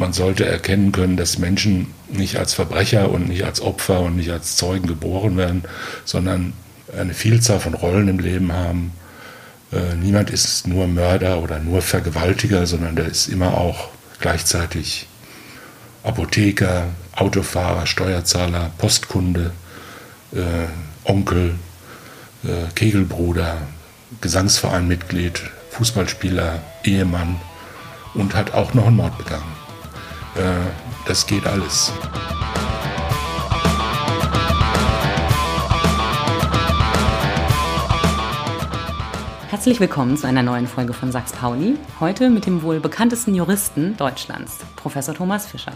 Man sollte erkennen können, dass Menschen nicht als Verbrecher und nicht als Opfer und nicht als Zeugen geboren werden, sondern eine Vielzahl von Rollen im Leben haben. Äh, niemand ist nur Mörder oder nur Vergewaltiger, sondern der ist immer auch gleichzeitig Apotheker, Autofahrer, Steuerzahler, Postkunde, äh, Onkel, äh, Kegelbruder, Gesangsvereinmitglied, Fußballspieler, Ehemann und hat auch noch einen Mord begangen. Äh, das geht alles. Herzlich willkommen zu einer neuen Folge von Sachs Pauli. Heute mit dem wohl bekanntesten Juristen Deutschlands, Professor Thomas Fischer.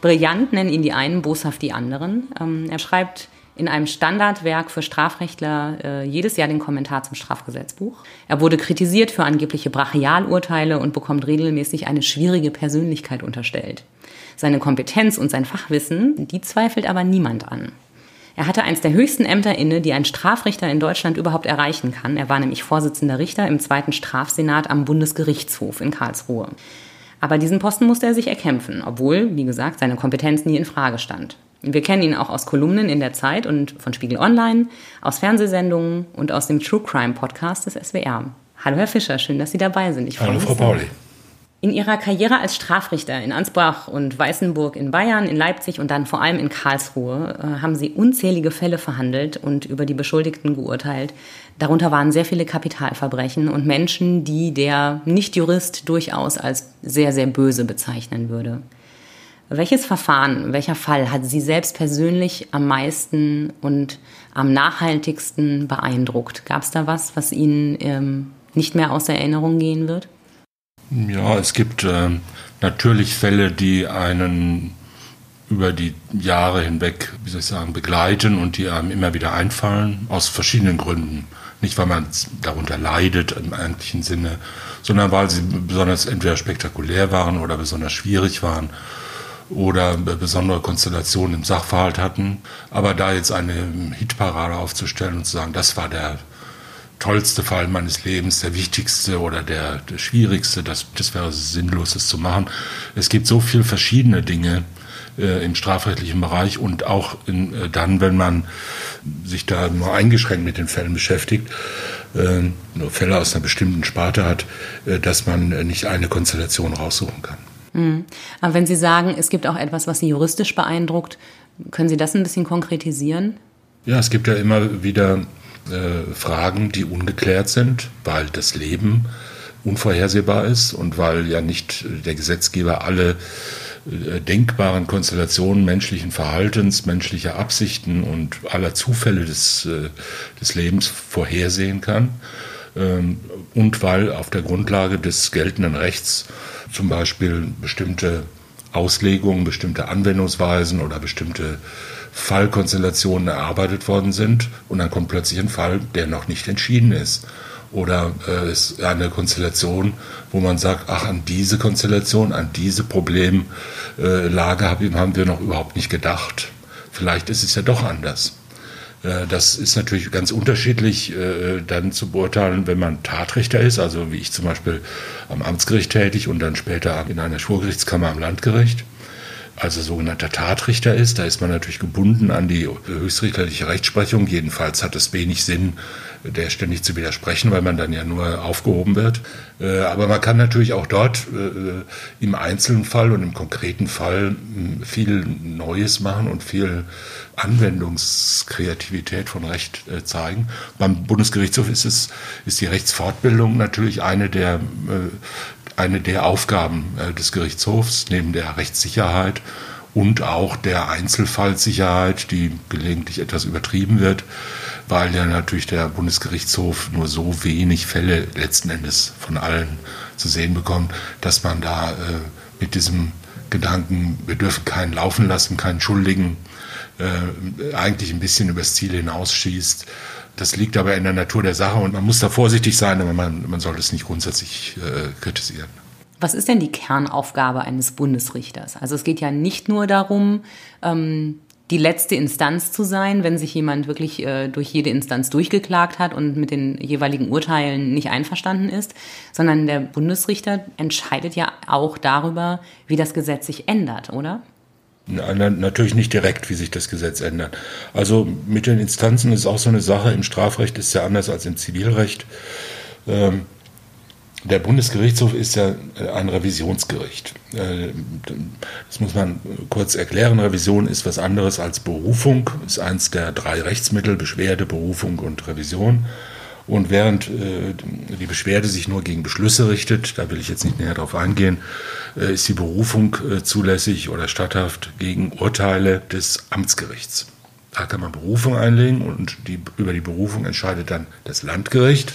Brillant nennen ihn die einen, boshaft die anderen. Ähm, er schreibt in einem Standardwerk für Strafrechtler äh, jedes Jahr den Kommentar zum Strafgesetzbuch. Er wurde kritisiert für angebliche Brachialurteile und bekommt regelmäßig eine schwierige Persönlichkeit unterstellt. Seine Kompetenz und sein Fachwissen, die zweifelt aber niemand an. Er hatte eins der höchsten Ämter inne, die ein Strafrichter in Deutschland überhaupt erreichen kann. Er war nämlich Vorsitzender Richter im zweiten Strafsenat am Bundesgerichtshof in Karlsruhe. Aber diesen Posten musste er sich erkämpfen, obwohl, wie gesagt, seine Kompetenz nie in Frage stand. Wir kennen ihn auch aus Kolumnen in der Zeit und von Spiegel Online, aus Fernsehsendungen und aus dem True Crime Podcast des SWR. Hallo Herr Fischer, schön, dass Sie dabei sind. Ich Hallo Frau Pauli. In ihrer Karriere als Strafrichter in Ansbach und Weißenburg in Bayern, in Leipzig und dann vor allem in Karlsruhe äh, haben sie unzählige Fälle verhandelt und über die Beschuldigten geurteilt. Darunter waren sehr viele Kapitalverbrechen und Menschen, die der Nicht-Jurist durchaus als sehr, sehr böse bezeichnen würde. Welches Verfahren, welcher Fall hat Sie selbst persönlich am meisten und am nachhaltigsten beeindruckt? Gab es da was, was Ihnen ähm, nicht mehr aus Erinnerung gehen wird? Ja, es gibt äh, natürlich Fälle, die einen über die Jahre hinweg, wie soll ich sagen, begleiten und die einem immer wieder einfallen, aus verschiedenen Gründen. Nicht, weil man darunter leidet im eigentlichen Sinne, sondern weil sie besonders entweder spektakulär waren oder besonders schwierig waren oder besondere Konstellationen im Sachverhalt hatten. Aber da jetzt eine Hitparade aufzustellen und zu sagen, das war der tollste Fall meines Lebens, der wichtigste oder der, der schwierigste, das, das wäre sinnlos, das zu machen. Es gibt so viele verschiedene Dinge äh, im strafrechtlichen Bereich und auch in, äh, dann, wenn man sich da nur eingeschränkt mit den Fällen beschäftigt, äh, nur Fälle aus einer bestimmten Sparte hat, äh, dass man äh, nicht eine Konstellation raussuchen kann. Mhm. Aber wenn Sie sagen, es gibt auch etwas, was Sie juristisch beeindruckt, können Sie das ein bisschen konkretisieren? Ja, es gibt ja immer wieder äh, Fragen, die ungeklärt sind, weil das Leben unvorhersehbar ist und weil ja nicht der Gesetzgeber alle äh, denkbaren Konstellationen menschlichen Verhaltens, menschlicher Absichten und aller Zufälle des, äh, des Lebens vorhersehen kann. Ähm, und weil auf der Grundlage des geltenden Rechts zum Beispiel bestimmte Auslegungen, bestimmte Anwendungsweisen oder bestimmte Fallkonstellationen erarbeitet worden sind und dann kommt plötzlich ein Fall, der noch nicht entschieden ist. Oder äh, ist eine Konstellation, wo man sagt, ach, an diese Konstellation, an diese Problemlage äh, haben wir noch überhaupt nicht gedacht. Vielleicht ist es ja doch anders. Äh, das ist natürlich ganz unterschiedlich äh, dann zu beurteilen, wenn man Tatrichter ist, also wie ich zum Beispiel am Amtsgericht tätig und dann später in einer Schwurgerichtskammer am Landgericht also sogenannter Tatrichter ist. Da ist man natürlich gebunden an die höchstrichterliche Rechtsprechung. Jedenfalls hat es wenig Sinn, der ständig zu widersprechen, weil man dann ja nur aufgehoben wird. Äh, aber man kann natürlich auch dort äh, im einzelnen Fall und im konkreten Fall viel Neues machen und viel Anwendungskreativität von Recht äh, zeigen. Beim Bundesgerichtshof ist es, ist die Rechtsfortbildung natürlich eine der eine der Aufgaben äh, des Gerichtshofs neben der Rechtssicherheit und auch der Einzelfallsicherheit, die gelegentlich etwas übertrieben wird, weil ja natürlich der Bundesgerichtshof nur so wenig Fälle letzten Endes von allen zu sehen bekommt, dass man da äh, mit diesem Gedanken, wir dürfen keinen laufen lassen, keinen Schuldigen, äh, eigentlich ein bisschen übers Ziel hinausschießt. Das liegt aber in der Natur der Sache und man muss da vorsichtig sein, aber man, man sollte es nicht grundsätzlich äh, kritisieren. Was ist denn die Kernaufgabe eines Bundesrichters? Also es geht ja nicht nur darum, ähm, die letzte Instanz zu sein, wenn sich jemand wirklich äh, durch jede Instanz durchgeklagt hat und mit den jeweiligen Urteilen nicht einverstanden ist, sondern der Bundesrichter entscheidet ja auch darüber, wie das Gesetz sich ändert, oder? Natürlich nicht direkt, wie sich das Gesetz ändert. Also mit den Instanzen ist auch so eine Sache. Im Strafrecht ist ja anders als im Zivilrecht. Ähm, der Bundesgerichtshof ist ja äh, ein Revisionsgericht. Äh, das muss man kurz erklären. Revision ist was anderes als Berufung, ist eins der drei Rechtsmittel, Beschwerde, Berufung und Revision. Und während äh, die Beschwerde sich nur gegen Beschlüsse richtet, da will ich jetzt nicht näher darauf eingehen, ist die Berufung zulässig oder statthaft gegen Urteile des Amtsgerichts. Da kann man Berufung einlegen und die, über die Berufung entscheidet dann das Landgericht.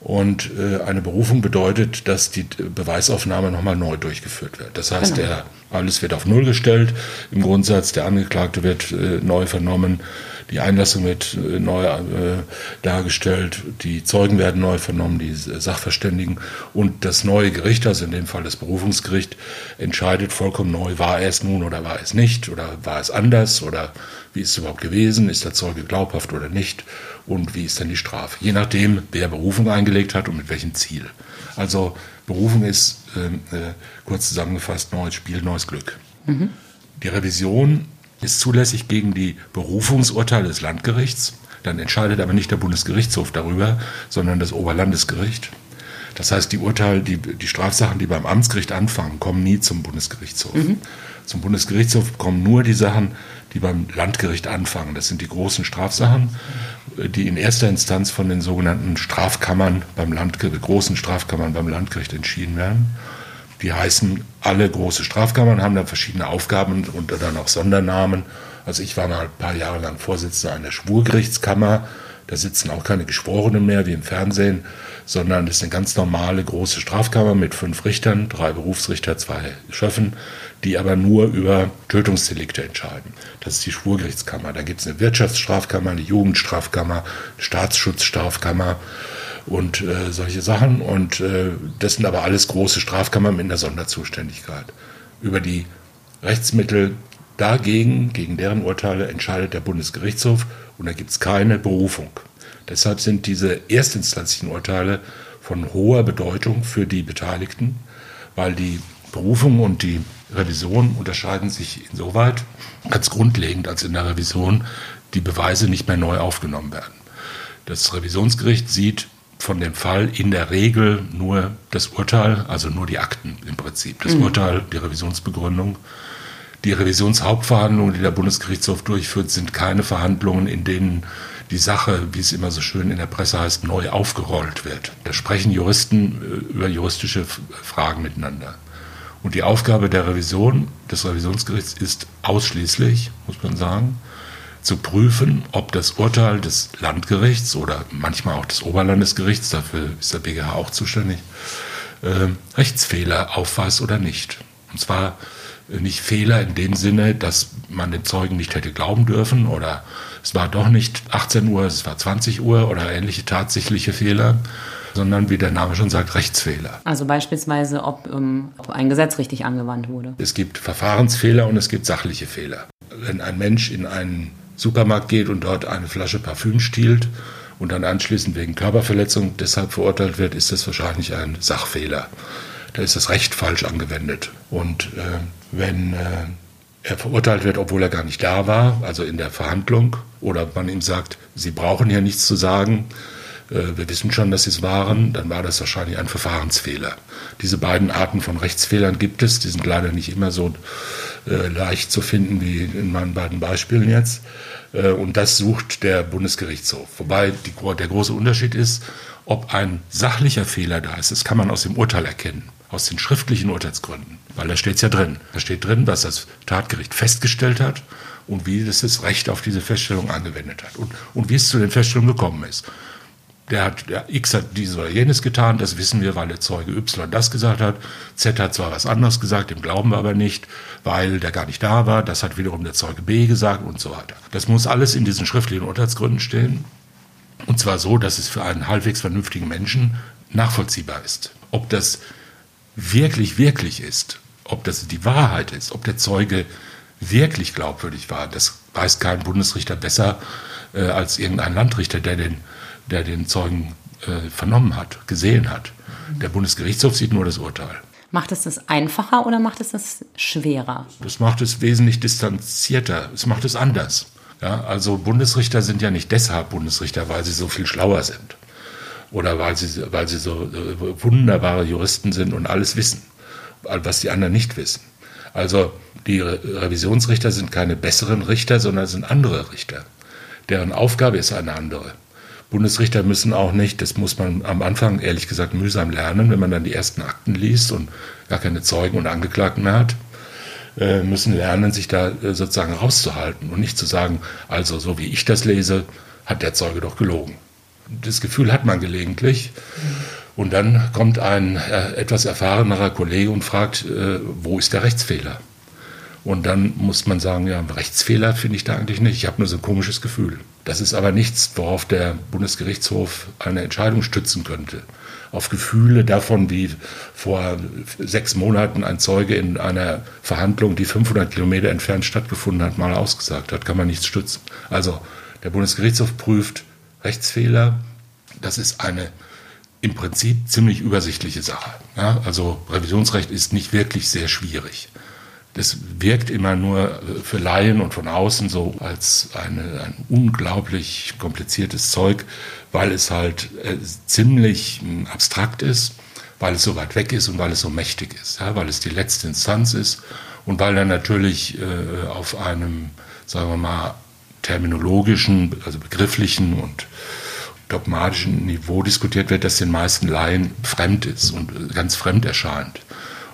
Und äh, eine Berufung bedeutet, dass die Beweisaufnahme nochmal neu durchgeführt wird. Das heißt, genau. der, alles wird auf Null gestellt. Im Grundsatz, der Angeklagte wird äh, neu vernommen, die Einlassung wird äh, neu äh, dargestellt, die Zeugen werden neu vernommen, die Sachverständigen. Und das neue Gericht, also in dem Fall das Berufungsgericht, entscheidet vollkommen neu, war es nun oder war es nicht oder war es anders oder wie ist es überhaupt gewesen, ist der Zeuge glaubhaft oder nicht und wie ist denn die Strafe. Je nachdem, wer Berufung eingelegt hat und mit welchem Ziel. Also Berufung ist, äh, äh, kurz zusammengefasst, neues Spiel, neues Glück. Mhm. Die Revision ist zulässig gegen die Berufungsurteile des Landgerichts. Dann entscheidet aber nicht der Bundesgerichtshof darüber, sondern das Oberlandesgericht. Das heißt, die Urteile, die, die Strafsachen, die beim Amtsgericht anfangen, kommen nie zum Bundesgerichtshof. Mhm. Zum Bundesgerichtshof kommen nur die Sachen, die beim Landgericht anfangen. Das sind die großen Strafsachen, die in erster Instanz von den sogenannten Strafkammern beim Landgericht, großen Strafkammern beim Landgericht entschieden werden. Die heißen alle große Strafkammern, haben dann verschiedene Aufgaben und dann auch Sondernamen. Also ich war mal ein paar Jahre lang Vorsitzender einer Schwurgerichtskammer. Da sitzen auch keine Geschworenen mehr wie im Fernsehen, sondern das ist eine ganz normale große Strafkammer mit fünf Richtern, drei Berufsrichter, zwei Schöffen, die aber nur über Tötungsdelikte entscheiden. Das ist die Schwurgerichtskammer. Da gibt es eine Wirtschaftsstrafkammer, eine Jugendstrafkammer, eine Staatsschutzstrafkammer und äh, solche Sachen. Und äh, das sind aber alles große Strafkammern mit einer Sonderzuständigkeit. Über die Rechtsmittel dagegen, gegen deren Urteile, entscheidet der Bundesgerichtshof und da gibt es keine Berufung. Deshalb sind diese erstinstanzlichen Urteile von hoher Bedeutung für die Beteiligten, weil die Berufung und die Revision unterscheiden sich insoweit ganz grundlegend, als in der Revision die Beweise nicht mehr neu aufgenommen werden. Das Revisionsgericht sieht von dem Fall in der Regel nur das Urteil, also nur die Akten im Prinzip. Das mhm. Urteil, die Revisionsbegründung. Die Revisionshauptverhandlungen, die der Bundesgerichtshof durchführt, sind keine Verhandlungen, in denen die Sache, wie es immer so schön in der Presse heißt, neu aufgerollt wird. Da sprechen Juristen äh, über juristische Fragen miteinander. Und die Aufgabe der Revision, des Revisionsgerichts ist ausschließlich, muss man sagen, zu prüfen, ob das Urteil des Landgerichts oder manchmal auch des Oberlandesgerichts, dafür ist der BGH auch zuständig, äh, Rechtsfehler aufweist oder nicht. Und zwar äh, nicht Fehler in dem Sinne, dass man dem Zeugen nicht hätte glauben dürfen oder es war doch nicht 18 Uhr, es war 20 Uhr oder ähnliche tatsächliche Fehler, sondern wie der Name schon sagt, Rechtsfehler. Also beispielsweise, ob, ähm, ob ein Gesetz richtig angewandt wurde. Es gibt Verfahrensfehler und es gibt sachliche Fehler. Wenn ein Mensch in einen Supermarkt geht und dort eine Flasche Parfüm stiehlt und dann anschließend wegen Körperverletzung deshalb verurteilt wird, ist das wahrscheinlich ein Sachfehler. Da ist das Recht falsch angewendet. Und äh, wenn äh, er verurteilt wird, obwohl er gar nicht da war, also in der Verhandlung, oder man ihm sagt, Sie brauchen hier nichts zu sagen, wir wissen schon, dass Sie es waren, dann war das wahrscheinlich ein Verfahrensfehler. Diese beiden Arten von Rechtsfehlern gibt es, die sind leider nicht immer so äh, leicht zu finden wie in meinen beiden Beispielen jetzt. Äh, und das sucht der Bundesgerichtshof. Wobei die, der große Unterschied ist, ob ein sachlicher Fehler da ist. Das kann man aus dem Urteil erkennen, aus den schriftlichen Urteilsgründen. Weil da steht es ja drin. Da steht drin, was das Tatgericht festgestellt hat und wie das das Recht auf diese Feststellung angewendet hat und, und wie es zu den Feststellungen gekommen ist der hat, der X hat dieses oder jenes getan, das wissen wir, weil der Zeuge Y das gesagt hat. Z hat zwar was anderes gesagt, dem glauben wir aber nicht, weil der gar nicht da war. Das hat wiederum der Zeuge B gesagt und so weiter. Das muss alles in diesen schriftlichen Urteilsgründen stehen. Und zwar so, dass es für einen halbwegs vernünftigen Menschen nachvollziehbar ist. Ob das wirklich, wirklich ist, ob das die Wahrheit ist, ob der Zeuge wirklich glaubwürdig war, das weiß kein Bundesrichter besser äh, als irgendein Landrichter, der den, der den Zeugen äh, vernommen hat, gesehen hat. Der Bundesgerichtshof sieht nur das Urteil. Macht es das einfacher oder macht es das schwerer? Das macht es wesentlich distanzierter. Es macht es anders. Ja, also Bundesrichter sind ja nicht deshalb Bundesrichter, weil sie so viel schlauer sind oder weil sie, weil sie so äh, wunderbare Juristen sind und alles wissen, was die anderen nicht wissen. Also die Revisionsrichter sind keine besseren Richter, sondern sind andere Richter. Deren Aufgabe ist eine andere. Bundesrichter müssen auch nicht, das muss man am Anfang ehrlich gesagt mühsam lernen, wenn man dann die ersten Akten liest und gar keine Zeugen und Angeklagten mehr hat, äh, müssen lernen, sich da äh, sozusagen rauszuhalten und nicht zu sagen, also so wie ich das lese, hat der Zeuge doch gelogen. Das Gefühl hat man gelegentlich. Und dann kommt ein äh, etwas erfahrenerer Kollege und fragt, wo ist der Rechtsfehler? Und dann muss man sagen, ja, Rechtsfehler finde ich da eigentlich nicht. Ich habe nur so ein komisches Gefühl. Das ist aber nichts, worauf der Bundesgerichtshof eine Entscheidung stützen könnte. Auf Gefühle davon, wie vor sechs Monaten ein Zeuge in einer Verhandlung, die 500 Kilometer entfernt stattgefunden hat, mal ausgesagt hat, kann man nichts stützen. Also der Bundesgerichtshof prüft Rechtsfehler. Das ist eine im Prinzip ziemlich übersichtliche Sache. Ja, also Revisionsrecht ist nicht wirklich sehr schwierig. Das wirkt immer nur für Laien und von außen so als eine, ein unglaublich kompliziertes Zeug, weil es halt äh, ziemlich äh, abstrakt ist, weil es so weit weg ist und weil es so mächtig ist, ja, weil es die letzte Instanz ist und weil dann natürlich äh, auf einem, sagen wir mal, terminologischen, also begrifflichen und dogmatischen Niveau diskutiert wird, das den meisten Laien fremd ist und äh, ganz fremd erscheint.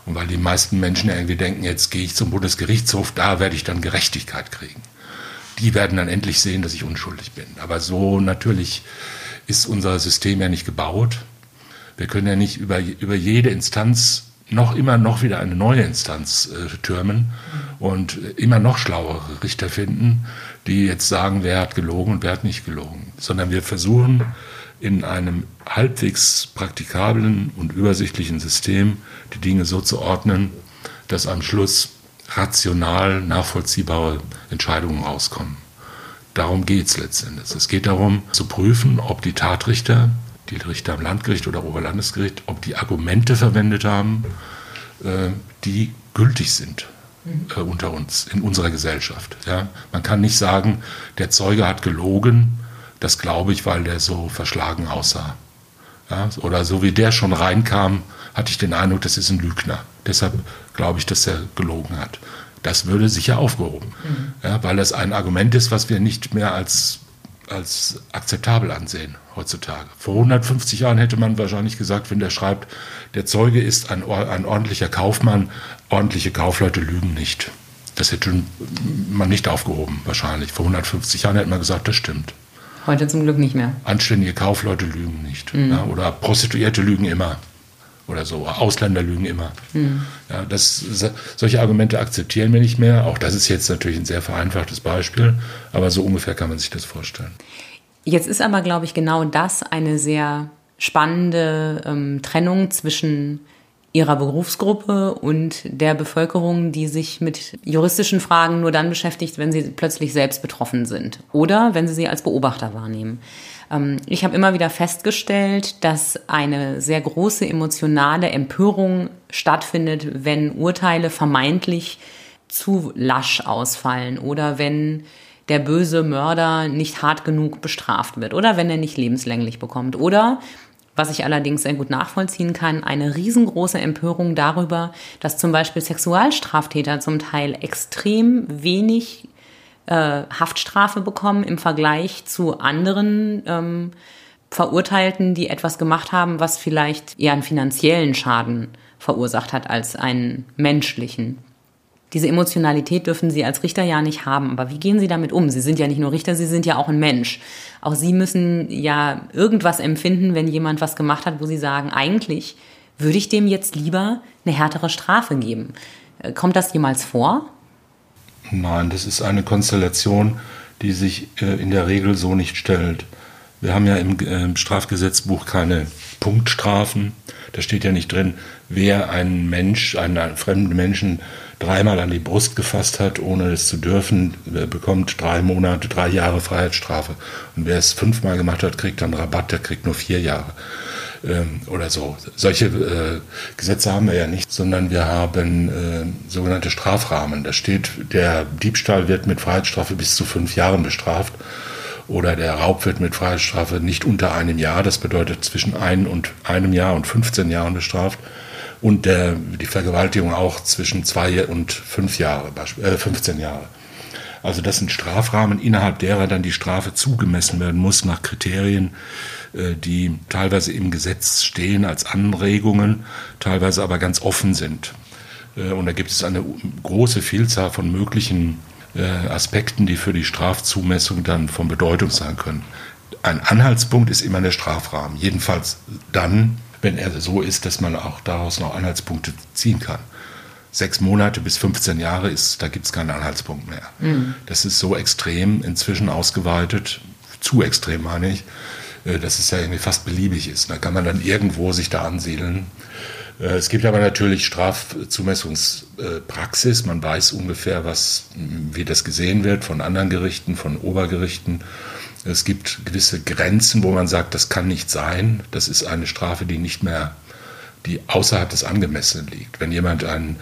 Und weil die meisten Menschen irgendwie denken, jetzt gehe ich zum Bundesgerichtshof, da werde ich dann Gerechtigkeit kriegen. Die werden dann endlich sehen, dass ich unschuldig bin. Aber so natürlich ist unser System ja nicht gebaut. Wir können ja nicht über, über jede Instanz noch immer noch wieder eine neue Instanz äh, türmen und immer noch schlauere Richter finden, die jetzt sagen, wer hat gelogen und wer hat nicht gelogen. Sondern wir versuchen in einem halbwegs praktikablen und übersichtlichen System die Dinge so zu ordnen, dass am Schluss rational nachvollziehbare Entscheidungen rauskommen. Darum geht es letztendlich. Es geht darum zu prüfen, ob die Tatrichter, die Richter am Landgericht oder Oberlandesgericht, ob die Argumente verwendet haben, äh, die gültig sind äh, unter uns, in unserer Gesellschaft. Ja? Man kann nicht sagen, der Zeuge hat gelogen, das glaube ich, weil der so verschlagen aussah. Ja, oder so wie der schon reinkam, hatte ich den Eindruck, das ist ein Lügner. Deshalb glaube ich, dass er gelogen hat. Das würde sicher aufgehoben, mhm. ja, weil das ein Argument ist, was wir nicht mehr als, als akzeptabel ansehen heutzutage. Vor 150 Jahren hätte man wahrscheinlich gesagt, wenn der schreibt, der Zeuge ist ein, ein ordentlicher Kaufmann, ordentliche Kaufleute lügen nicht. Das hätte man nicht aufgehoben, wahrscheinlich. Vor 150 Jahren hätte man gesagt, das stimmt. Heute zum Glück nicht mehr. Anständige Kaufleute lügen nicht. Mhm. Ja, oder Prostituierte lügen immer. Oder so. Ausländer lügen immer. Mhm. Ja, das, solche Argumente akzeptieren wir nicht mehr. Auch das ist jetzt natürlich ein sehr vereinfachtes Beispiel. Aber so ungefähr kann man sich das vorstellen. Jetzt ist aber, glaube ich, genau das eine sehr spannende ähm, Trennung zwischen ihrer Berufsgruppe und der Bevölkerung, die sich mit juristischen Fragen nur dann beschäftigt, wenn sie plötzlich selbst betroffen sind oder wenn sie sie als Beobachter wahrnehmen. Ähm, ich habe immer wieder festgestellt, dass eine sehr große emotionale Empörung stattfindet, wenn Urteile vermeintlich zu lasch ausfallen oder wenn der böse Mörder nicht hart genug bestraft wird oder wenn er nicht lebenslänglich bekommt oder was ich allerdings sehr gut nachvollziehen kann, eine riesengroße Empörung darüber, dass zum Beispiel Sexualstraftäter zum Teil extrem wenig äh, Haftstrafe bekommen im Vergleich zu anderen ähm, Verurteilten, die etwas gemacht haben, was vielleicht eher einen finanziellen Schaden verursacht hat als einen menschlichen. Diese Emotionalität dürfen Sie als Richter ja nicht haben. Aber wie gehen Sie damit um? Sie sind ja nicht nur Richter, Sie sind ja auch ein Mensch. Auch Sie müssen ja irgendwas empfinden, wenn jemand was gemacht hat, wo Sie sagen, eigentlich würde ich dem jetzt lieber eine härtere Strafe geben. Äh, kommt das jemals vor? Nein, das ist eine Konstellation, die sich äh, in der Regel so nicht stellt. Wir haben ja im äh, Strafgesetzbuch keine Punktstrafen. Da steht ja nicht drin, wer einen Mensch, einen, einen fremden Menschen dreimal an die Brust gefasst hat, ohne es zu dürfen, bekommt drei Monate, drei Jahre Freiheitsstrafe. Und wer es fünfmal gemacht hat, kriegt dann Rabatt, der kriegt nur vier Jahre ähm, oder so. Solche äh, Gesetze haben wir ja nicht, sondern wir haben äh, sogenannte Strafrahmen. Da steht, der Diebstahl wird mit Freiheitsstrafe bis zu fünf Jahren bestraft oder der Raub wird mit Freiheitsstrafe nicht unter einem Jahr, das bedeutet zwischen ein und einem Jahr und 15 Jahren bestraft und der, die Vergewaltigung auch zwischen zwei und fünf Jahre, äh, 15 Jahre. Also das sind Strafrahmen, innerhalb derer dann die Strafe zugemessen werden muss nach Kriterien, äh, die teilweise im Gesetz stehen als Anregungen, teilweise aber ganz offen sind. Äh, und da gibt es eine große Vielzahl von möglichen äh, Aspekten, die für die Strafzumessung dann von Bedeutung sein können. Ein Anhaltspunkt ist immer der Strafrahmen, jedenfalls dann, wenn er so ist, dass man auch daraus noch Anhaltspunkte ziehen kann. Sechs Monate bis 15 Jahre ist, da gibt es keinen Anhaltspunkt mehr. Mhm. Das ist so extrem inzwischen ausgeweitet, zu extrem meine ich, äh, dass es ja irgendwie fast beliebig ist. Da kann man dann irgendwo sich da ansiedeln. Äh, es gibt aber natürlich Strafzumessungspraxis. Man weiß ungefähr, was, wie das gesehen wird von anderen Gerichten, von Obergerichten. Es gibt gewisse Grenzen, wo man sagt, das kann nicht sein. Das ist eine Strafe, die nicht mehr, die außerhalb des Angemessenen liegt. Wenn jemand einen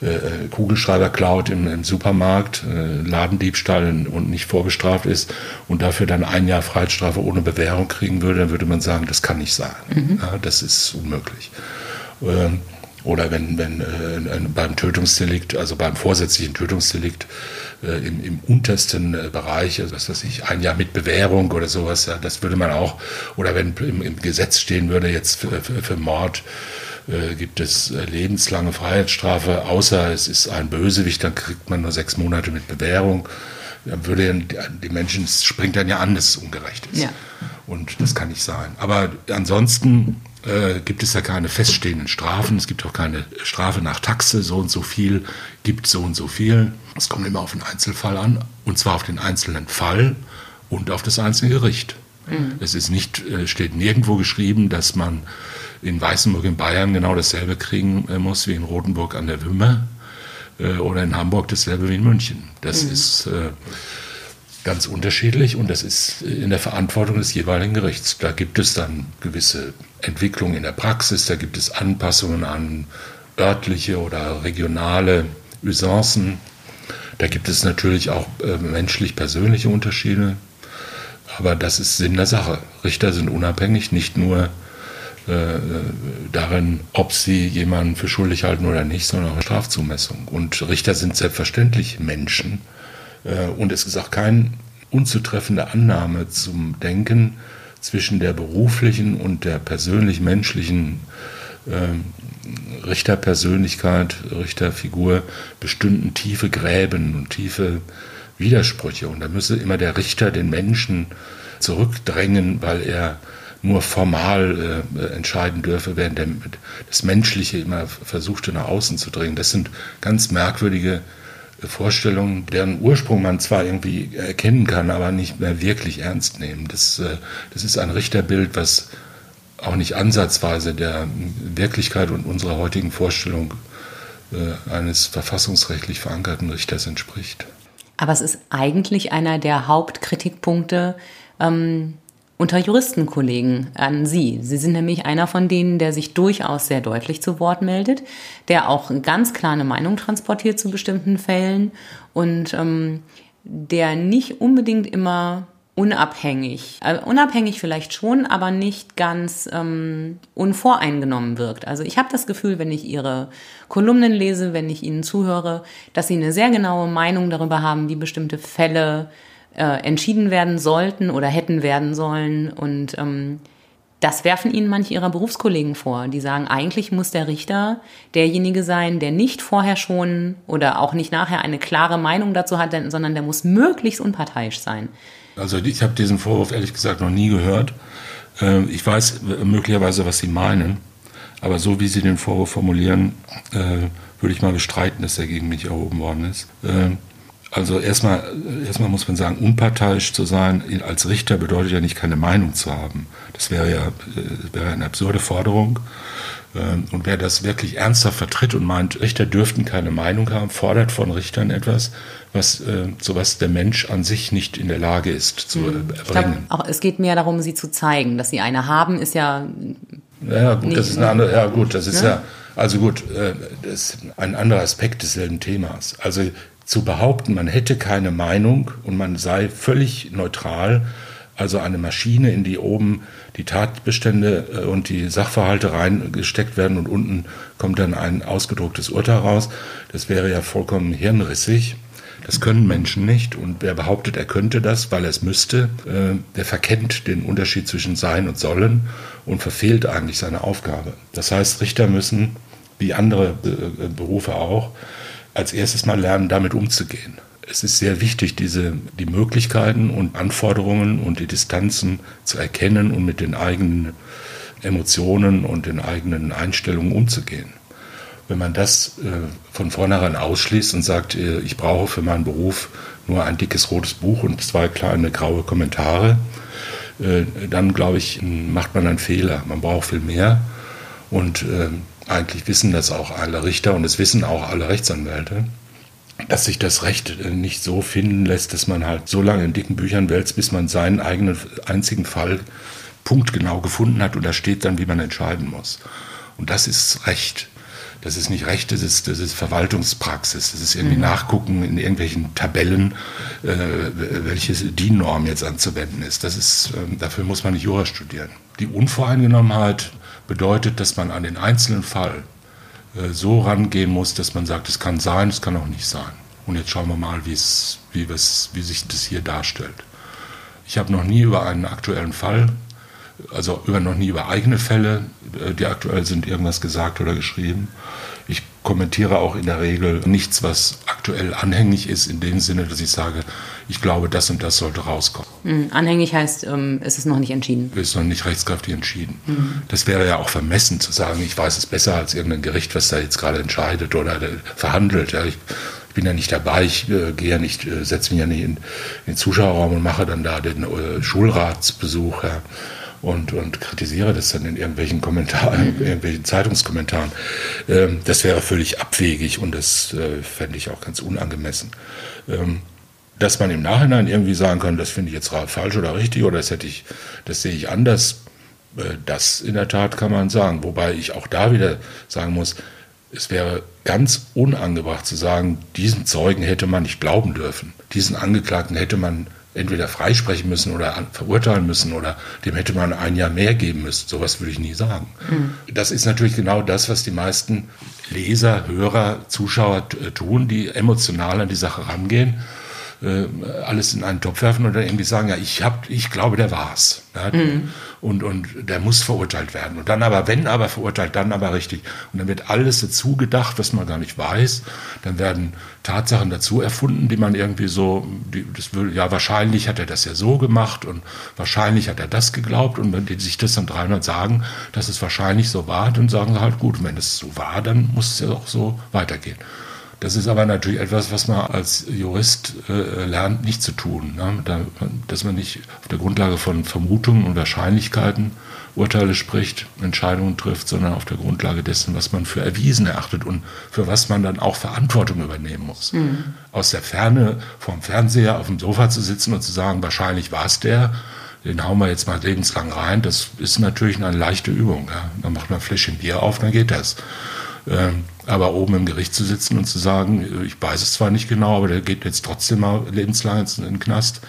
äh, Kugelschreiber klaut im, im Supermarkt, äh, Ladendiebstahl und nicht vorbestraft ist und dafür dann ein Jahr Freiheitsstrafe ohne Bewährung kriegen würde, dann würde man sagen, das kann nicht sein. Mhm. Ja, das ist unmöglich. Ähm, oder wenn, wenn äh, beim Tötungsdelikt, also beim vorsätzlichen Tötungsdelikt äh, im, im untersten äh, Bereich, also was weiß ich, ein Jahr mit Bewährung oder sowas, ja, das würde man auch, oder wenn im, im Gesetz stehen würde, jetzt für, für, für Mord äh, gibt es äh, lebenslange Freiheitsstrafe, außer es ist ein Bösewicht, dann kriegt man nur sechs Monate mit Bewährung. Dann würde die Menschen, es springt dann ja an, dass es ungerecht ist. Ja. Und das kann nicht sein. Aber ansonsten äh, gibt es ja keine feststehenden Strafen. Es gibt auch keine Strafe nach Taxe, so und so viel gibt so und so viel. Es kommt immer auf den Einzelfall an, und zwar auf den einzelnen Fall und auf das einzelne Gericht. Mhm. Es ist nicht, äh, steht nirgendwo geschrieben, dass man in Weißenburg in Bayern genau dasselbe kriegen äh, muss wie in Rothenburg an der Wümme oder in Hamburg dasselbe wie in München. Das mhm. ist äh, ganz unterschiedlich und das ist in der Verantwortung des jeweiligen Gerichts. Da gibt es dann gewisse Entwicklungen in der Praxis, da gibt es Anpassungen an örtliche oder regionale Usancen. Da gibt es natürlich auch äh, menschlich persönliche Unterschiede, aber das ist Sinn der Sache. Richter sind unabhängig, nicht nur äh, darin, ob sie jemanden für schuldig halten oder nicht, sondern auch in Strafzumessung. Und Richter sind selbstverständlich Menschen äh, und es ist auch keine unzutreffende Annahme zum Denken zwischen der beruflichen und der persönlich-menschlichen äh, Richterpersönlichkeit, Richterfigur bestünden tiefe Gräben und tiefe Widersprüche. Und da müsse immer der Richter den Menschen zurückdrängen, weil er nur formal äh, entscheiden dürfe, während der, das Menschliche immer versuchte nach außen zu dringen. Das sind ganz merkwürdige Vorstellungen, deren Ursprung man zwar irgendwie erkennen kann, aber nicht mehr wirklich ernst nehmen. Das, äh, das ist ein Richterbild, was auch nicht ansatzweise der Wirklichkeit und unserer heutigen Vorstellung äh, eines verfassungsrechtlich verankerten Richters entspricht. Aber es ist eigentlich einer der Hauptkritikpunkte ähm, unter Juristenkollegen an Sie. Sie sind nämlich einer von denen, der sich durchaus sehr deutlich zu Wort meldet, der auch ganz klar eine Meinung transportiert zu bestimmten Fällen und ähm, der nicht unbedingt immer unabhängig, äh, unabhängig vielleicht schon, aber nicht ganz ähm, unvoreingenommen wirkt. Also ich habe das Gefühl, wenn ich Ihre Kolumnen lese, wenn ich Ihnen zuhöre, dass Sie eine sehr genaue Meinung darüber haben, wie bestimmte Fälle äh, entschieden werden sollten oder hätten werden sollen. Und ähm, das werfen ihnen manche ihrer Berufskollegen vor. Die sagen, eigentlich muss der Richter derjenige sein, der nicht vorher schon oder auch nicht nachher eine klare Meinung dazu hat, sondern der muss möglichst unparteiisch sein. Also ich habe diesen Vorwurf ehrlich gesagt noch nie gehört. Äh, ich weiß möglicherweise, was Sie meinen, aber so wie Sie den Vorwurf formulieren, äh, würde ich mal bestreiten, dass er gegen mich erhoben worden ist. Äh, Also erstmal, erstmal muss man sagen, unparteiisch zu sein als Richter bedeutet ja nicht keine Meinung zu haben. Das wäre ja äh, wäre eine absurde Forderung. Ähm, und wer das wirklich ernsthaft vertritt und meint, Richter dürften keine Meinung haben, fordert von Richtern etwas, was äh, sowas der Mensch an sich nicht in der Lage ist zu mhm. erbringen. Glaub, auch es geht mehr darum, sie zu zeigen, dass sie eine haben, ist ja. Ja, gut, nicht, das ist eine andere. Ja, gut, das ist ne? ja. Also gut, äh, das ist ein anderer Aspekt desselben Themas. Also zu behaupten, man hätte keine Meinung und man sei völlig neutral, also eine Maschine, in die oben die Tatbestände äh, und die Sachverhalte reingesteckt werden und unten kommt dann ein ausgedrucktes Urteil raus, das wäre ja vollkommen hirnrissig. Das können Menschen nicht. Und wer behauptet, er könnte das, weil er es müsste, äh, der verkennt den Unterschied zwischen Sein und Sollen und verfehlt eigentlich seine Aufgabe. Das heißt, Richter müssen, wie andere äh, Berufe auch, als erstes mal lernen, damit umzugehen. Es ist sehr wichtig, diese, die Möglichkeiten und Anforderungen und die Distanzen zu erkennen und mit den eigenen Emotionen und den eigenen Einstellungen umzugehen. Wenn man das äh, von vornherein ausschließt und sagt, äh, ich brauche für meinen Beruf nur ein dickes rotes Buch und zwei kleine graue Kommentare, äh, dann glaube ich, macht man einen Fehler. Man braucht viel mehr. Und äh, eigentlich wissen das auch alle Richter und es wissen auch alle Rechtsanwälte, dass sich das Recht äh, nicht so finden lässt, dass man halt so lange in dicken Büchern wälzt, bis man seinen eigenen einzigen Fall punktgenau gefunden hat und da steht dann, wie man entscheiden muss. Und das ist Recht. Das ist nicht Recht, das ist, das ist Verwaltungspraxis. Das ist irgendwie mhm. Nachgucken in irgendwelchen Tabellen, äh, welche DIN-Norm jetzt anzuwenden ist. Das ist, äh, dafür muss man nicht Jura studieren. Die Unvoreingenommenheit bedeutet, dass man an den einzelnen Fall äh, so rangehen muss, dass man sagt, es kann sein, es kann auch nicht sein. Und jetzt schauen wir mal, wie, es, wie, wie sich das hier darstellt. Ich habe noch nie über einen aktuellen Fall, also über, noch nie über eigene Fälle, äh, die aktuell sind, irgendwas gesagt oder geschrieben. Ich kommentiere auch in der Regel nichts, was aktuell anhängig ist, in dem Sinne, dass ich sage, ich glaube, das und das sollte rauskommen. Mhm. Anhängig heißt, ähm, ist es noch nicht entschieden? Ist noch nicht rechtskräftig entschieden. Mhm. Das wäre ja auch vermessen zu sagen, ich weiß es besser als irgendein Gericht, was da jetzt gerade entscheidet oder verhandelt. Ja, ich, ich bin ja nicht dabei, ich äh, gehe ja nicht, äh, setze mich ja nicht in, in, den Zuschauerraum und mache dann da den äh, Schulratsbesuch. Ja und, und kritisiere das dann in irgendwelchen Kommentaren, mhm. irgendwelchen Zeitungskommentaren. Ähm, das wäre völlig abwegig und das äh, fände ich auch ganz unangemessen. Ähm, dass man im Nachhinein irgendwie sagen kann, das finde ich jetzt falsch oder richtig oder das hätte ich, das sehe ich anders, äh, das in der Tat kann man sagen. Wobei ich auch da wieder sagen muss, es wäre ganz unangebracht zu sagen, diesen Zeugen hätte man nicht glauben dürfen. Diesen Angeklagten hätte man entweder freisprechen müssen oder verurteilen müssen oder dem hätte man ein Jahr mehr geben müssen. Sowas würde ich nie sagen. Mhm. Das ist natürlich genau das, was die meisten Leser, Hörer, Zuschauer tun, die emotional an die Sache rangehen äh, alles in einen Topf werfen und dann irgendwie sagen, ja, ich hab, ich glaube, der war's. Ja? Mhm. Und, und der muss verurteilt werden. Und dann aber, wenn aber verurteilt, dann aber richtig. Und dann wird alles dazu gedacht, was man gar nicht weiß. Dann werden Tatsachen dazu erfunden, die man irgendwie so, die, das will, ja, wahrscheinlich hat er das ja so gemacht und wahrscheinlich hat er das geglaubt. Und wenn die sich das dann 300 sagen, dass es wahrscheinlich so war, dann sagen sie halt, gut, wenn es so war, dann muss es ja auch so weitergehen. Das ist aber natürlich etwas, was man als Jurist äh, lernt, nicht zu tun. Ne? Da, dass man nicht auf der Grundlage von Vermutungen und Wahrscheinlichkeiten Urteile spricht, Entscheidungen trifft, sondern auf der Grundlage dessen, was man für erwiesen erachtet und für was man dann auch Verantwortung übernehmen muss. Mhm. Aus der Ferne vom Fernseher auf dem Sofa zu sitzen und zu sagen, wahrscheinlich war es der, den hauen wir jetzt mal lebenslang rein, das ist natürlich eine leichte Übung. Ja? Dann macht man ein Fläschchen Bier auf, dann geht das. Ähm, aber oben im Gericht zu sitzen und zu sagen, ich weiß es zwar nicht genau, aber der geht jetzt trotzdem mal lebenslang in den Knast,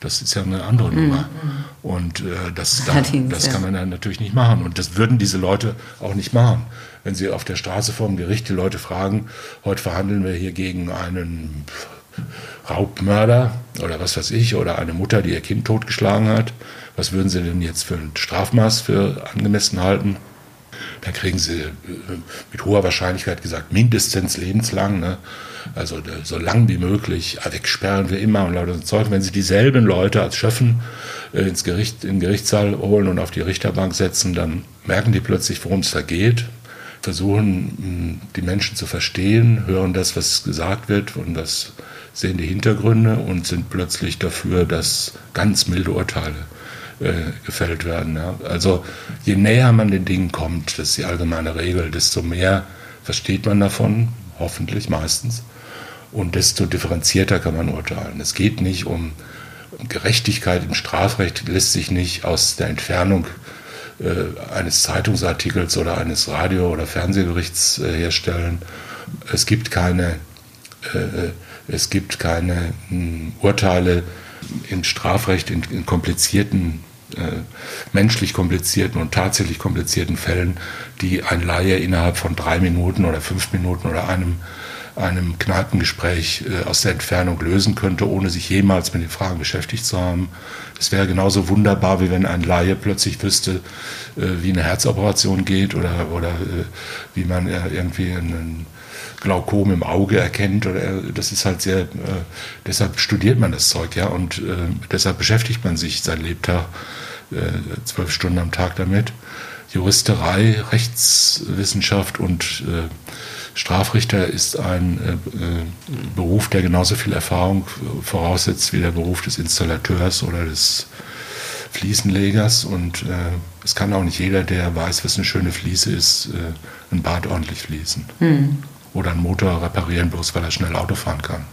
das ist ja eine andere mhm, Nummer. Mhm. Und äh, das, da, das kann man dann natürlich nicht machen. Und das würden diese Leute auch nicht machen. Wenn sie auf der Straße vor dem Gericht die Leute fragen, heute verhandeln wir hier gegen einen Raubmörder oder was weiß ich, oder eine Mutter, die ihr Kind totgeschlagen hat, was würden sie denn jetzt für ein Strafmaß für angemessen halten? Dann kriegen sie äh, mit hoher Wahrscheinlichkeit gesagt mindestens lebenslang. Ne? Also äh, so lang wie möglich wegsperren wir immer und lauter Zeug. Wenn sie dieselben Leute als Schöffen äh, ins Gericht, in den Gerichtssaal holen und auf die Richterbank setzen, dann merken die plötzlich, worum es da geht. versuchen, die Menschen zu verstehen, hören das, was gesagt wird und das sehen die Hintergründe und sind plötzlich dafür, dass ganz milde Urteile äh, gefällt werden. Ja. Also je näher man den Dingen kommt, das ist die allgemeine Regel, desto mehr versteht man davon, hoffentlich meistens, und desto differenzierter kann man urteilen. Es geht nicht um Gerechtigkeit im Strafrecht, lässt sich nicht aus der Entfernung äh, eines Zeitungsartikels oder eines Radio- oder Fernsehberichts äh, herstellen. Es gibt keine, äh, es gibt keine hm, Urteile im Strafrecht in, in komplizierten menschlich komplizierten und tatsächlich komplizierten Fällen, die ein Laie innerhalb von drei Minuten oder fünf Minuten oder einem einem Kneipengespräch äh, aus der Entfernung lösen könnte, ohne sich jemals mit den Fragen beschäftigt zu haben. Es wäre genauso wunderbar, wie wenn ein Laie plötzlich wüsste, äh, wie eine Herzoperation geht oder, oder äh, wie man irgendwie einen Glaukom im Auge erkennt. Das ist halt sehr, deshalb studiert man das Zeug, ja, und deshalb beschäftigt man sich sein Lebtag zwölf Stunden am Tag damit. Juristerei, Rechtswissenschaft und äh, Strafrichter ist ein äh, äh, Beruf, der genauso viel Erfahrung voraussetzt wie der Beruf des Installateurs oder des Fliesenlegers. Und äh, es kann auch nicht jeder, der weiß, was eine schöne Fliese ist, äh, ein Bad ordentlich fließen. Hm. Oder einen Motor reparieren, bloß weil er schnell Auto fahren kann.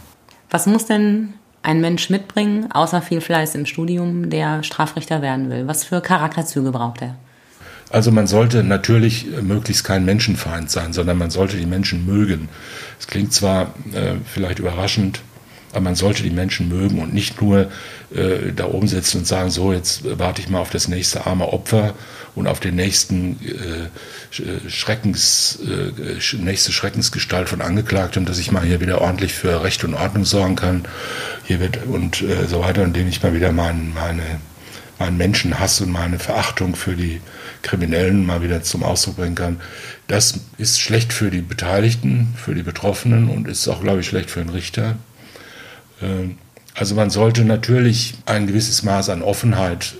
Was muss denn ein Mensch mitbringen, außer viel Fleiß im Studium, der Strafrichter werden will? Was für Charakterzüge braucht er? Also man sollte natürlich möglichst kein Menschenfeind sein, sondern man sollte die Menschen mögen. Es klingt zwar äh, vielleicht überraschend, aber man sollte die Menschen mögen und nicht nur äh, da oben sitzen und sagen, so, jetzt warte ich mal auf das nächste arme Opfer und auf den nächsten äh, Schreckens, äh, nächste Schreckensgestalt von Angeklagtem, dass ich mal hier wieder ordentlich für Recht und Ordnung sorgen kann. Hier wird und äh, so weiter, indem ich mal wieder mein, meine, meinen Menschenhass und meine Verachtung für die Kriminellen mal wieder zum Ausdruck bringen kann. Das ist schlecht für die Beteiligten, für die Betroffenen und ist auch, glaube ich, schlecht für den Richter. Ähm, also man sollte natürlich ein gewisses Maß an Offenheit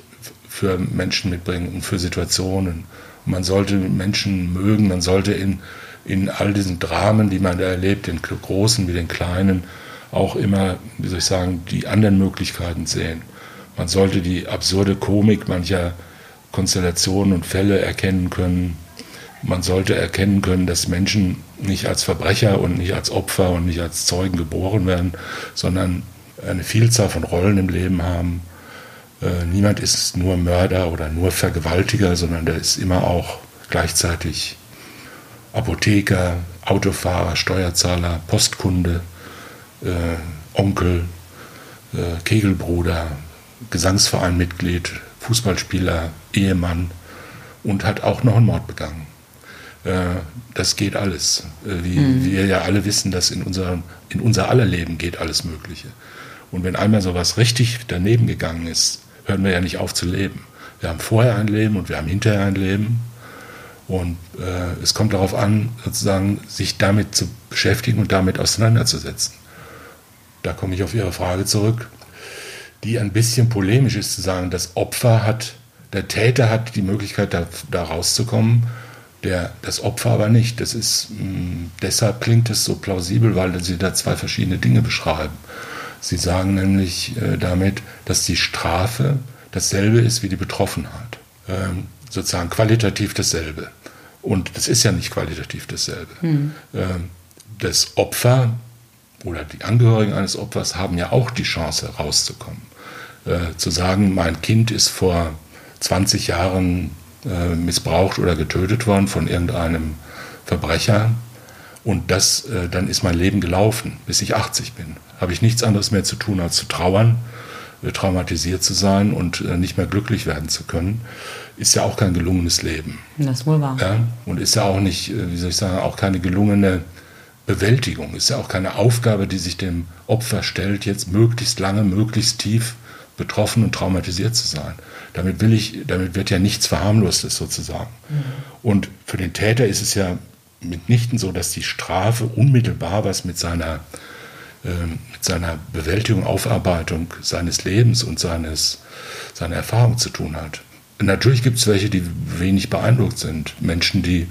für Menschen mitbringen und für Situationen. Man sollte Menschen mögen, man sollte in, in all diesen Dramen, die man da erlebt, den großen wie den kleinen, auch immer, wie soll ich sagen, die anderen Möglichkeiten sehen. Man sollte die absurde Komik mancher Konstellationen und Fälle erkennen können. Man sollte erkennen können, dass Menschen nicht als Verbrecher und nicht als Opfer und nicht als Zeugen geboren werden, sondern eine Vielzahl von Rollen im Leben haben. Äh, niemand ist nur Mörder oder nur Vergewaltiger, sondern der ist immer auch gleichzeitig Apotheker, Autofahrer, Steuerzahler, Postkunde, äh, Onkel, äh, Kegelbruder, Gesangsvereinmitglied, Fußballspieler, Ehemann und hat auch noch einen Mord begangen. Äh, das geht alles. Äh, wie mhm. wir ja alle wissen, dass in, unser, in unser aller Leben geht alles Mögliche. Und wenn einmal sowas richtig daneben gegangen ist, hören wir ja nicht auf zu leben. Wir haben vorher ein Leben und wir haben hinterher ein Leben. Und äh, es kommt darauf an, sozusagen, sich damit zu beschäftigen und damit auseinanderzusetzen. Da komme ich auf Ihre Frage zurück die ein bisschen polemisch ist, zu sagen, das Opfer hat, der Täter hat die Möglichkeit, da, da rauszukommen, der, das Opfer aber nicht. Das ist, mh, mm, deshalb klingt es so plausibel, weil sie da zwei verschiedene Dinge beschreiben. Sie sagen nämlich äh, damit, dass die Strafe dasselbe ist wie die Betroffenheit. Ähm, sozusagen qualitativ dasselbe. Und das ist ja nicht qualitativ dasselbe. Mhm. Ähm, das Opfer oder die Angehörigen eines Opfers haben ja auch die Chance rauszukommen. Äh, zu sagen, mein Kind ist vor 20 Jahren äh, missbraucht oder getötet worden von irgendeinem Verbrecher und das, äh, dann ist mein Leben gelaufen, bis ich 80 bin. Habe ich nichts anderes mehr zu tun, als zu trauern, äh, traumatisiert zu sein und äh, nicht mehr glücklich werden zu können, ist ja auch kein gelungenes Leben. Das ist wohl wahr. Ja? Und ist ja auch nicht, äh, wie soll ich sagen, auch keine gelungene Bewältigung. Ist ja auch keine Aufgabe, die sich dem Opfer stellt, jetzt möglichst lange, möglichst tief betroffen und traumatisiert zu sein. Damit will ich, damit wird ja nichts verharmlostes sozusagen. Mhm. Und für den Täter ist es ja mitnichten so, dass die Strafe unmittelbar was mit seiner, äh, mit seiner Bewältigung, Aufarbeitung seines Lebens und seines, seiner Erfahrung zu tun hat. Natürlich gibt es welche, die wenig beeindruckt sind. Menschen, die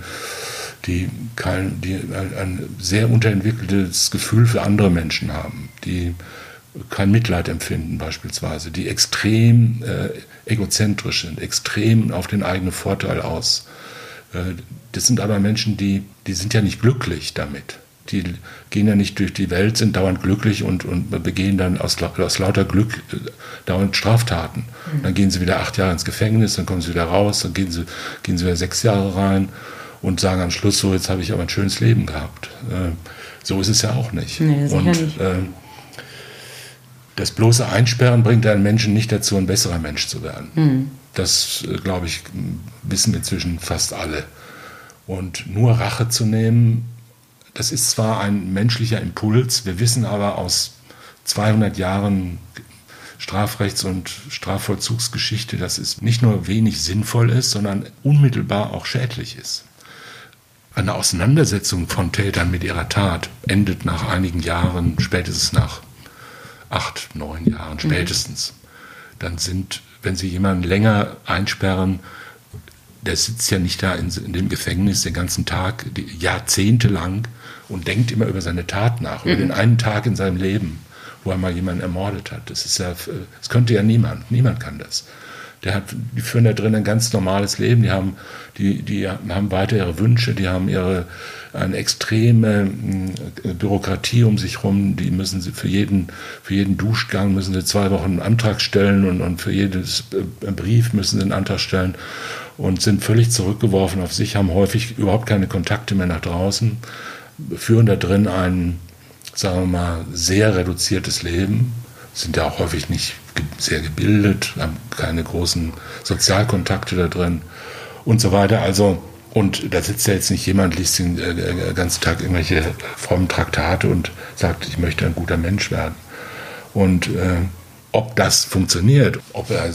die, kein, die ein, ein, sehr unterentwickeltes Gefühl für andere Menschen haben, die kein Mitleid empfinden beispielsweise, die extrem äh, egozentrisch sind, extrem auf den eigenen Vorteil aus. Äh, das sind aber Menschen, die, die sind ja nicht glücklich damit. Die gehen ja nicht durch die Welt, sind dauernd glücklich und, und begehen dann aus, aus lauter Glück äh, dauernd Straftaten. Mhm. Dann gehen sie wieder acht Jahre ins Gefängnis, dann kommen sie wieder raus, dann gehen sie, gehen sie wieder sechs Jahre rein und sagen am Schluss so, jetzt habe ich aber ein schönes Leben gehabt. Äh, so ist es ja auch nicht. Nee, und nicht. Das bloße Einsperren bringt einen Menschen nicht dazu, ein besserer Mensch zu werden. Mhm. Das, äh, glaube ich, wissen inzwischen fast alle. Und nur Rache zu nehmen, das ist zwar ein menschlicher Impuls, wir wissen aber aus 200 Jahren Strafrechts- und Strafvollzugsgeschichte, dass es nicht nur wenig sinnvoll ist, sondern unmittelbar auch schädlich ist. Eine Auseinandersetzung von Tätern mit ihrer Tat endet nach einigen Jahren, spätestens nach acht, neun Jahren mhm. spätestens. Dann sind, wenn Sie jemanden länger einsperren, der sitzt ja nicht da in, in dem Gefängnis den ganzen Tag, die, jahrzehntelang und denkt immer über seine Tat nach, mhm. über den einen Tag in seinem Leben, wo er mal jemanden ermordet hat. Das ist ja, das könnte ja niemand. Niemand kann das. Der hat, die führen da drin ein ganz normales Leben. Die haben, die, die haben weiter ihre Wünsche, die haben ihre eine extreme äh, Bürokratie um sich herum. Die müssen sie für jeden, für jeden Duschgang müssen sie zwei Wochen einen Antrag stellen und, und für jedes äh, Brief müssen sie einen Antrag stellen und sind völlig zurückgeworfen auf sich, haben häufig überhaupt keine Kontakte mehr nach draußen, führen da drin ein, sagen wir mal, sehr reduziertes Leben, sind ja auch häufig nicht sehr gebildet, haben keine großen Sozialkontakte da drin und so weiter. Also, und da sitzt ja jetzt nicht jemand, liest den äh, ganzen Tag irgendwelche frommen Traktate und sagt, ich möchte ein guter Mensch werden. Und äh, ob das funktioniert, ob er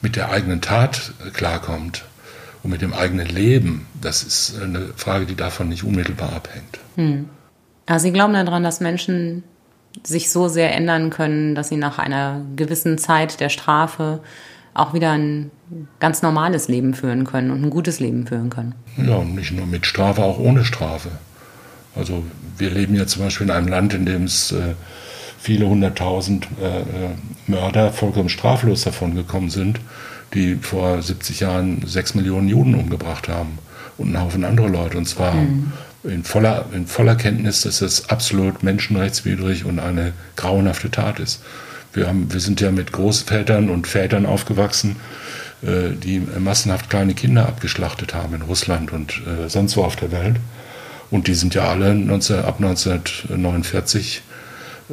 mit der eigenen Tat klarkommt und mit dem eigenen Leben, das ist eine Frage, die davon nicht unmittelbar abhängt. Hm. Also Sie glauben daran, dass Menschen sich so sehr ändern können, dass sie nach einer gewissen Zeit der Strafe auch wieder ein ganz normales Leben führen können und ein gutes Leben führen können. Ja, und nicht nur mit Strafe, auch ohne Strafe. Also wir leben ja zum Beispiel in einem Land, in dem es äh, viele hunderttausend äh, äh Mörder vollkommen straflos davon gekommen sind, die vor 70 Jahren sechs Millionen Juden umgebracht haben und einen Haufen andere Leute. Und zwar mhm in voller, in voller Kenntnis, dass das absolut menschenrechtswidrig und eine grauenhafte Tat ist. Wir, haben, wir sind ja mit Großvätern und Vätern aufgewachsen, äh, die massenhaft kleine Kinder abgeschlachtet haben in Russland und äh, sonst wo auf der Welt. Und die sind ja alle 19, ab 1949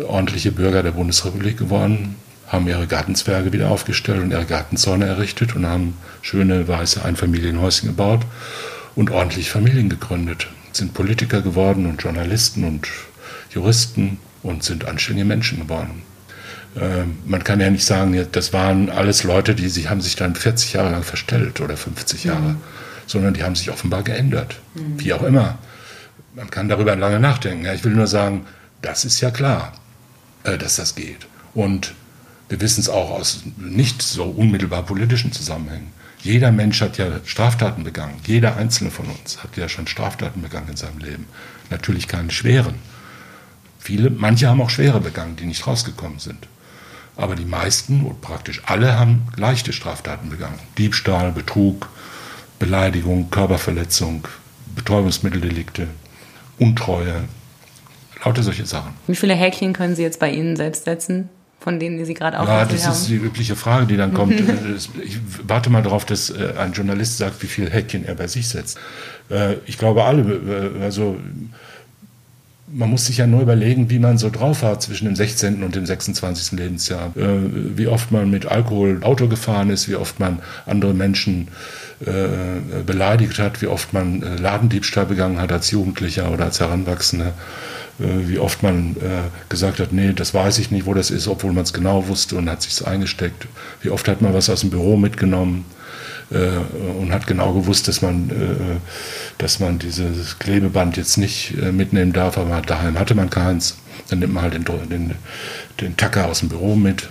ordentliche Bürger der Bundesrepublik geworden, haben ihre Gartenzwerge wieder aufgestellt und ihre Gartenzäune errichtet und haben schöne weiße Einfamilienhäuschen gebaut und ordentlich Familien gegründet sind Politiker geworden und Journalisten und Juristen und sind anständige Menschen geworden. Äh, man kann ja nicht sagen, das waren alles Leute, die sich, haben sich dann 40 Jahre lang verstellt oder 50 Jahre, mhm. sondern die haben sich offenbar geändert. Mhm. Wie auch immer. Man kann darüber lange nachdenken. Ich will nur sagen, das ist ja klar, äh, dass das geht. Und wir wissen es auch aus nicht so unmittelbar politischen Zusammenhängen. Jeder Mensch hat ja Straftaten begangen. Jeder einzelne von uns hat ja schon Straftaten begangen in seinem Leben. Natürlich keine schweren. Viele, manche haben auch schwere begangen, die nicht rausgekommen sind. Aber die meisten und praktisch alle haben leichte Straftaten begangen. Diebstahl, Betrug, Beleidigung, Körperverletzung, Betäubungsmitteldelikte, Untreue, lauter solche Sachen. Wie viele Häkchen können Sie jetzt bei Ihnen selbst setzen? Von denen, die Sie gerade haben? Ja, das ist die übliche Frage, die dann kommt. ich warte mal darauf, dass äh, ein Journalist sagt, wie viel Häkchen er bei sich setzt. Äh, ich glaube alle, äh, also man muss sich ja nur überlegen, wie man so drauf hat zwischen dem 16. und dem 26. Lebensjahr. Wie oft man mit Alkohol Auto gefahren ist, wie oft man andere Menschen beleidigt hat, wie oft man Ladendiebstahl begangen hat als Jugendlicher oder als Heranwachsender. Äh, wie oft man äh, gesagt hat, nee, das weiß ich nicht, wo das ist, obwohl man es genau wusste und hat sich eingesteckt. Wie oft hat man was aus dem Büro mitgenommen äh, und hat genau gewusst, dass man, dass man dieses Klebeband jetzt nicht mitnehmen darf, aber daheim hatte man keins. Dann nimmt man halt den, den, den Tacker aus dem Büro mit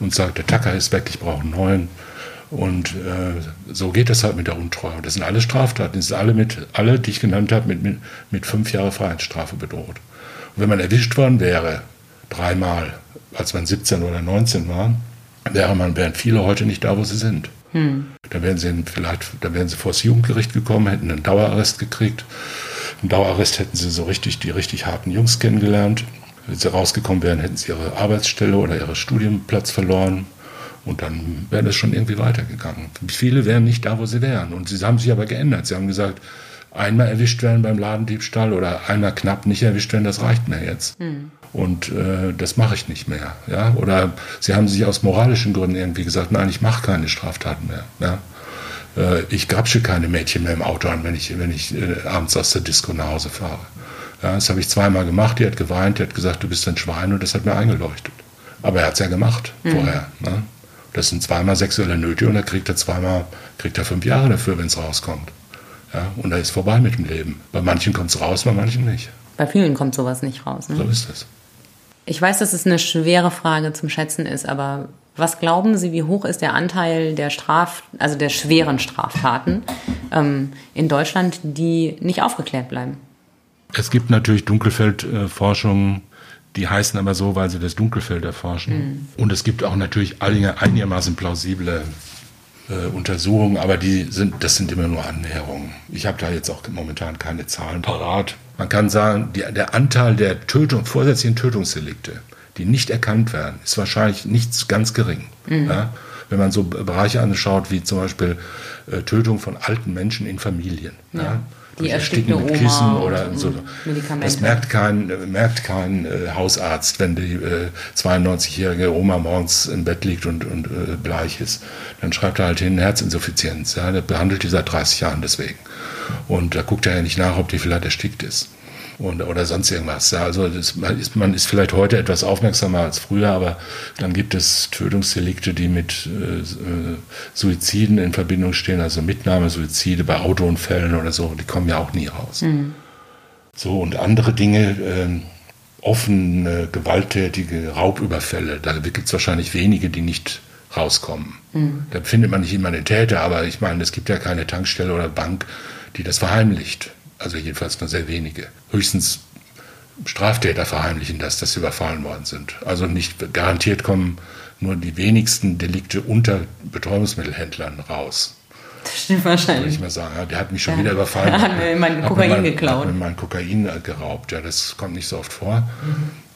und sagt, der Tacker ist weg, ich brauche einen neuen. Und äh, so geht das halt mit der Untreue. Das sind alle Straftaten. Das sind alle, mit, alle die ich genannt habe, mit, mit, mit fünf Jahre Freiheitsstrafe bedroht. Und wenn man erwischt worden wäre, dreimal, als man 17 oder 19 war, wäre man, wären viele heute nicht da, wo sie sind. Hm. Dann wären sie vielleicht, dann wären sie vor das Jugendgericht gekommen, hätten einen Dauerarrest gekriegt. Im Dauerarrest hätten sie so richtig die richtig harten Jungs kennengelernt. Wenn sie rausgekommen wären, hätten sie ihre Arbeitsstelle oder ihren Studienplatz verloren. Und dann wäre das schon irgendwie weitergegangen. Viele wären nicht da, wo sie wären. Und sie haben sich aber geändert. Sie haben gesagt, einmal erwischt werden beim Ladendiebstahl oder einmal knapp nicht erwischt werden, das reicht mir jetzt. Mhm. Und äh, das mache ich nicht mehr. Ja? Oder sie haben sich aus moralischen Gründen irgendwie gesagt, nein, ich mache keine Straftaten mehr. Ja? Äh, ich grapsche keine Mädchen mehr im Auto an, wenn ich, wenn ich äh, abends aus der Disco nach Hause fahre. Ja, das habe ich zweimal gemacht, die hat geweint, die hat gesagt, du bist ein Schwein und das hat mir eingeleuchtet. Aber er hat es ja gemacht mhm. vorher. Ne? Das sind zweimal sexuelle Nöte und da kriegt er zweimal, kriegt er fünf Jahre dafür, wenn es rauskommt. Ja, und da ist vorbei mit dem Leben. Bei manchen kommt es raus, bei manchen nicht. Bei vielen kommt sowas nicht raus. Ne? So ist es. Ich weiß, dass es eine schwere Frage zum Schätzen ist, aber was glauben Sie, wie hoch ist der Anteil der Straf, also der schweren Straftaten ähm, in Deutschland, die nicht aufgeklärt bleiben? Es gibt natürlich Dunkelfeldforschungen, die heißen aber so, weil sie das Dunkelfeld erforschen. Mhm. Und es gibt auch natürlich einigermaßen plausible äh, Untersuchungen, aber die sind, das sind immer nur Annäherungen. Ich habe da jetzt auch momentan keine Zahlen parat. Man kann sagen, die, der Anteil der Tötung, vorsätzlichen Tötungsdelikte, die nicht erkannt werden, ist wahrscheinlich nicht ganz gering. Mhm. Ja? Wenn man so Bereiche anschaut, wie zum Beispiel äh, Tötung von alten Menschen in Familien. Ja. ja? Die erstickende mit Kissen oder so. Das merkt kein, merkt kein äh, Hausarzt, wenn die äh, 92-jährige Oma morgens im Bett liegt und, und äh, bleich ist. Dann schreibt er halt hin Herzinsuffizienz. Ja? Der behandelt die seit 30 Jahren deswegen. Und da guckt er ja nicht nach, ob die vielleicht erstickt ist und, oder sonst irgendwas. Ja, also das, man, ist, man ist vielleicht heute etwas aufmerksamer als früher, aber dann gibt es Tötungsdelikte, die mit äh, äh Suiziden in Verbindung stehen, also Mitnahme, Suizide bei Autounfällen oder so, die kommen ja auch nie raus. Mhm. So, und andere Dinge, äh, offene, gewalttätige Raubüberfälle, da gibt es wahrscheinlich wenige, die nicht rauskommen. Mhm. Da findet man nicht immer den Täter, aber ich meine, es gibt ja keine Tankstelle oder Bank, die das verheimlicht. Also jedenfalls nur sehr wenige. Höchstens Straftäter verheimlichen das, dass sie überfallen worden sind. Also nicht garantiert kommen nur die wenigsten Delikte unter Betäubungsmittelhändlern raus. Das stimmt wahrscheinlich. Würde ich mal sagen, ja, der hat mich schon ja. wieder überfallen. Er hat mir mein Kokain hat mir mein, geklaut. Hat mir mein Kokain geraubt. Ja, das kommt nicht so oft vor.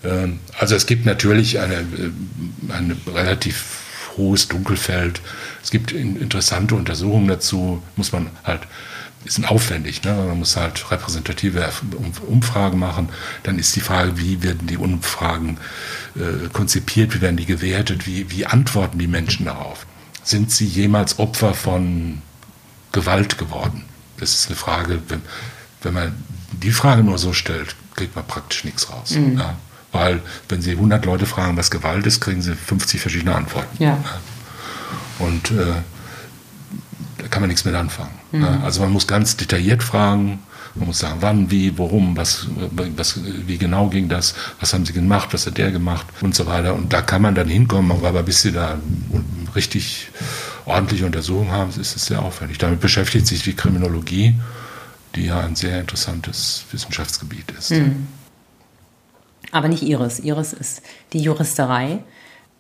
Mhm. Also es gibt natürlich eine, äh, ein relativ hohes Dunkelfeld. Es gibt interessante Untersuchungen dazu, muss man halt sind aufwendig. Ne? Man muss halt repräsentative Umfragen machen. Dann ist die Frage, wie werden die Umfragen äh, konzipiert, wie werden die gewertet, wie, wie antworten die Menschen darauf? Sind sie jemals Opfer von Gewalt geworden? Das ist eine Frage, wenn, wenn man die Frage nur so stellt, kriegt man praktisch nichts raus. Mhm. Ja? Weil wenn Sie 100 Leute fragen, was Gewalt ist, kriegen Sie 50 verschiedene Antworten. Ja. Und äh, da kann man nichts mit anfangen. Mhm. Also man muss ganz detailliert fragen, man muss sagen, wann, wie, worum, was, was, wie genau ging das, was haben sie gemacht, was hat der gemacht und so weiter. Und da kann man dann hinkommen, aber bis sie da richtig ordentliche Untersuchungen haben, ist es sehr aufwendig. Damit beschäftigt sich die Kriminologie, die ja ein sehr interessantes Wissenschaftsgebiet ist. Mhm. Aber nicht Iris. Iris ist die Juristerei.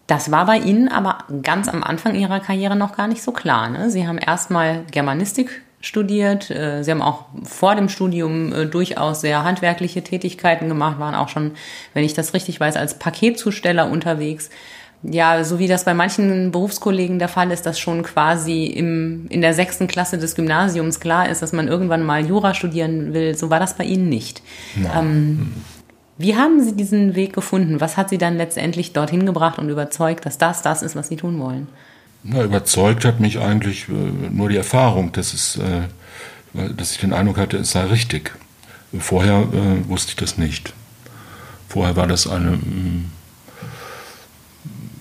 Das war bei Ihnen aber ganz am Anfang Ihrer Karriere noch gar nicht so klar. Ne? Sie haben erstmal Germanistik studiert. Äh, Sie haben auch vor dem Studium äh, durchaus sehr handwerkliche Tätigkeiten gemacht, waren auch schon, wenn ich das richtig weiß, als Paketzusteller unterwegs. Ja, so wie das bei manchen Berufskollegen der Fall ist, dass schon quasi im, in der sechsten Klasse des Gymnasiums klar ist, dass man irgendwann mal Jura studieren will. So war das bei Ihnen nicht. Ähm, wie haben Sie diesen Weg gefunden? Was hat Sie dann letztendlich dorthin gebracht und überzeugt, dass das das ist, was Sie tun wollen? Na, überzeugt hat mich eigentlich äh, nur die Erfahrung, dass, es, äh, dass ich den Eindruck hatte, es sei richtig. Vorher äh, wusste ich das nicht. Vorher war das eine, mm,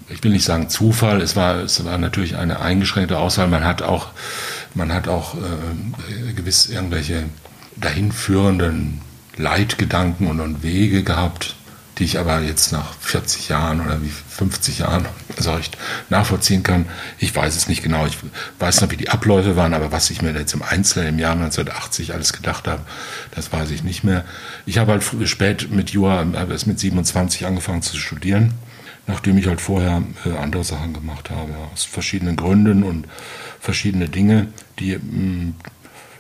ich will nicht sagen Zufall, es war, es war natürlich eine eingeschränkte Auswahl. Man hat auch, man hat auch äh, gewiss irgendwelche dahinführenden Leitgedanken und, und Wege gehabt, die ich aber jetzt nach 40 Jahren oder wie 50 Jahren so recht nachvollziehen kann. Ich weiß es nicht genau. Ich weiß noch, wie die Abläufe waren, aber was ich mir jetzt im Einzelnen im Jahr 1980 alles gedacht habe, das weiß ich nicht mehr. Ich habe halt spät mit Jura, habe erst mit 27 angefangen zu studieren, nachdem ich halt vorher äh, andere Sachen gemacht habe, aus verschiedenen Gründen und verschiedene Dinge, die mm,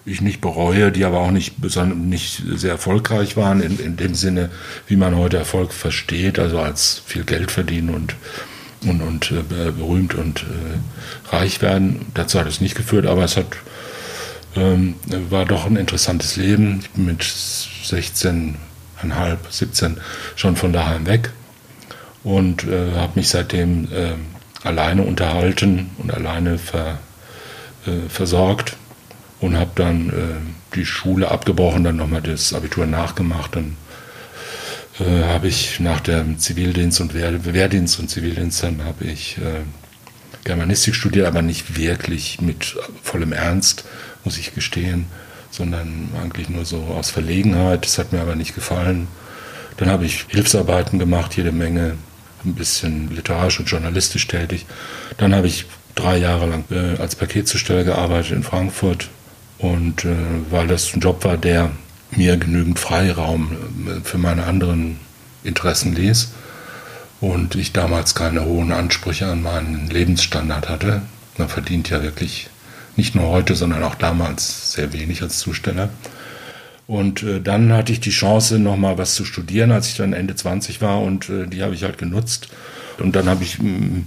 ich nicht bereue, die aber auch nicht, nicht sehr erfolgreich waren, in, in dem Sinne, wie man heute Erfolg versteht, also als viel Geld verdienen und, und, und äh, berühmt und äh, reich werden. Dazu hat es nicht geführt, aber es hat, ähm, war doch ein interessantes Leben. Ich bin mit 16,5, 17 schon von daheim weg und äh, habe mich seitdem äh, alleine unterhalten und alleine ver, äh, versorgt und habe dann äh, die Schule abgebrochen, dann nochmal das Abitur nachgemacht. Dann äh, habe ich nach dem Zivildienst und Wehr, Wehrdienst und Zivildienst, dann habe ich äh, Germanistik studiert, aber nicht wirklich mit vollem Ernst, muss ich gestehen, sondern eigentlich nur so aus Verlegenheit. Das hat mir aber nicht gefallen. Dann habe ich Hilfsarbeiten gemacht, jede Menge, ein bisschen literarisch und journalistisch tätig. Dann habe ich drei Jahre lang äh, als Paketzusteller gearbeitet in Frankfurt und äh, weil das ein Job war, der mir genügend Freiraum äh, für meine anderen Interessen ließ und ich damals keine hohen Ansprüche an meinen Lebensstandard hatte. Man verdient ja wirklich nicht nur heute, sondern auch damals sehr wenig als Zusteller. Und äh, dann hatte ich die Chance, nochmal was zu studieren, als ich dann Ende 20 war und äh, die habe ich halt genutzt und dann habe ich mm,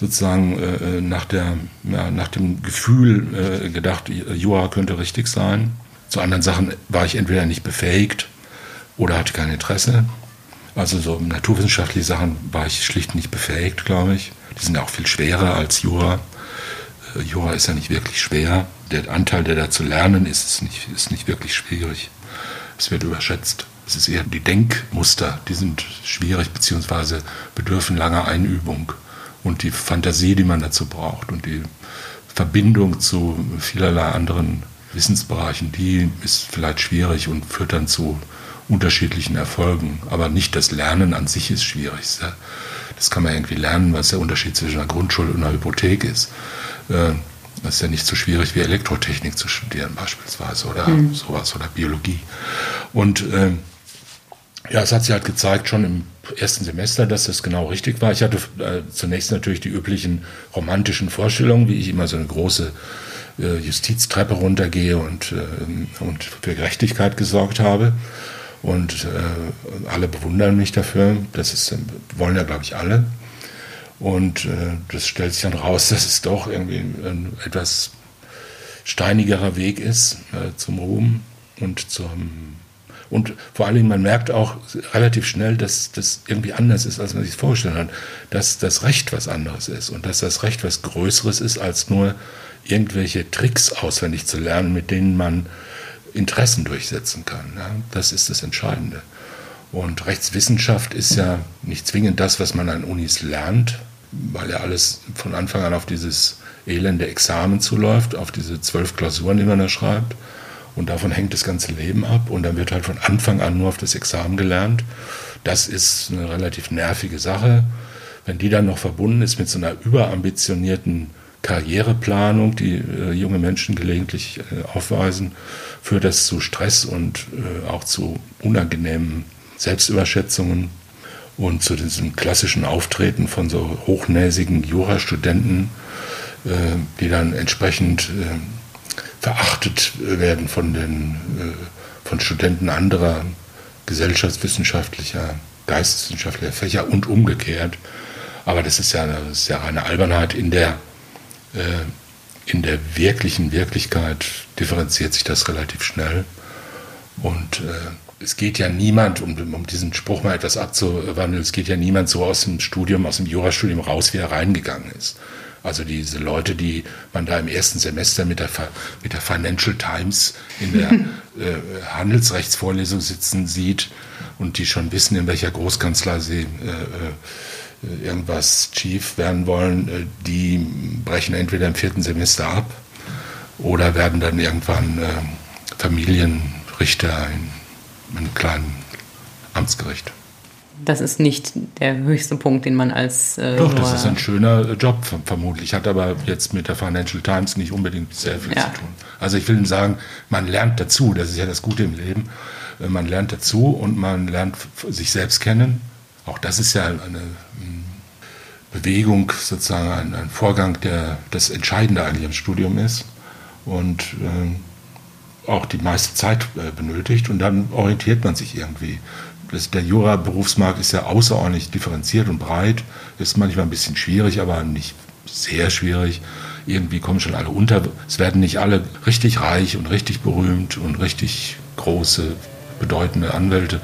sozusagen äh, nach, der, ja, nach dem Gefühl äh, gedacht, Jura könnte richtig sein. Zu anderen Sachen war ich entweder nicht befähigt oder hatte kein Interesse. Also so naturwissenschaftliche Sachen war ich schlicht nicht befähigt, glaube ich. Die sind ja auch viel schwerer als Jura. Äh, Jura ist ja nicht wirklich schwer. Der Anteil, der da zu lernen ist, ist nicht, ist nicht wirklich schwierig. Es wird überschätzt. Es ist eher die Denkmuster, die sind schwierig bzw. bedürfen langer Einübung. Und die Fantasie, die man dazu braucht und die Verbindung zu vielerlei anderen Wissensbereichen, die ist vielleicht schwierig und führt dann zu unterschiedlichen Erfolgen. Aber nicht das Lernen an sich ist schwierig. Das kann man irgendwie lernen, was der Unterschied zwischen einer Grundschule und einer Hypothek ist. Äh, das ist ja nicht so schwierig wie Elektrotechnik zu studieren beispielsweise oder mhm. sowas oder Biologie. Und äh, ja, es hat sich halt gezeigt schon im ersten Semester, dass das genau richtig war. Ich hatte äh, zunächst natürlich die üblichen romantischen Vorstellungen, wie ich immer so eine große äh, Justiztreppe runtergehe und, äh, und für Gerechtigkeit gesorgt habe. Und äh, alle bewundern mich dafür. Das ist, wollen ja, glaube ich, alle. Und äh, das stellt sich dann raus, dass es doch irgendwie ein etwas steinigerer Weg ist äh, zum Ruhm und zum und vor allen Dingen, man merkt auch relativ schnell, dass das irgendwie anders ist, als man sich vorgestellt hat. Dass das Recht was anderes ist und dass das Recht was Größeres ist, als nur irgendwelche Tricks auswendig zu lernen, mit denen man Interessen durchsetzen kann. Ja, das ist das Entscheidende. Und Rechtswissenschaft ist ja nicht zwingend das, was man an Unis lernt, weil ja alles von Anfang an auf dieses elende Examen zuläuft, auf diese zwölf Klausuren, die man da schreibt, und davon hängt das ganze Leben ab. Und dann wird halt von Anfang an nur auf das Examen gelernt. Das ist eine relativ nervige Sache. Wenn die dann noch verbunden ist mit so einer überambitionierten Karriereplanung, die äh, junge Menschen gelegentlich äh, aufweisen, führt das zu Stress und äh, auch zu unangenehmen Selbstüberschätzungen und zu diesem klassischen Auftreten von so hochnäsigen Jurastudenten, äh, die dann entsprechend äh, verachtet werden von den äh, von Studenten anderer gesellschaftswissenschaftlicher, geisteswissenschaftlicher Fächer und umgekehrt. Aber das ist ja, das ist ja eine Albernheit. In der, äh, in der wirklichen Wirklichkeit differenziert sich das relativ schnell. Und äh, es geht ja niemand, um, um diesen Spruch mal etwas abzuwandeln, es geht ja niemand so aus dem Studium, aus dem Jurastudium raus, wie er reingegangen ist. Also diese Leute, die man da im ersten Semester mit der, mit der Financial Times in der äh, Handelsrechtsvorlesung sitzen sieht und die schon wissen, in welcher Großkanzlei sie äh, äh, irgendwas Chief werden wollen, äh, die brechen entweder im vierten Semester ab oder werden dann irgendwann äh, Familienrichter in einem kleinen Amtsgericht. das ist nicht der höchste Punkt, den man als. Äh, Doch, das ist ein schöner Job, vermutlich. Hat aber jetzt mit der Financial Times nicht unbedingt sehr viel ja. zu tun. Also ich will sagen, man lernt dazu. Das ist ja das Gute im Leben. Äh, man lernt dazu und man lernt sich selbst kennen. Auch das ist ja eine Bewegung, sozusagen ein, ein Vorgang, der das Entscheidende eigentlich im Studium ist. Und äh, auch die meiste Zeit äh, benötigt und dann orientiert man sich irgendwie das, der Jura-Berufsmarkt ist ja außerordentlich differenziert und breit, ist manchmal ein bisschen schwierig, aber nicht sehr schwierig. Irgendwie kommen schon alle unter. Es werden nicht alle richtig reich und richtig berühmt und richtig große, bedeutende Anwälte.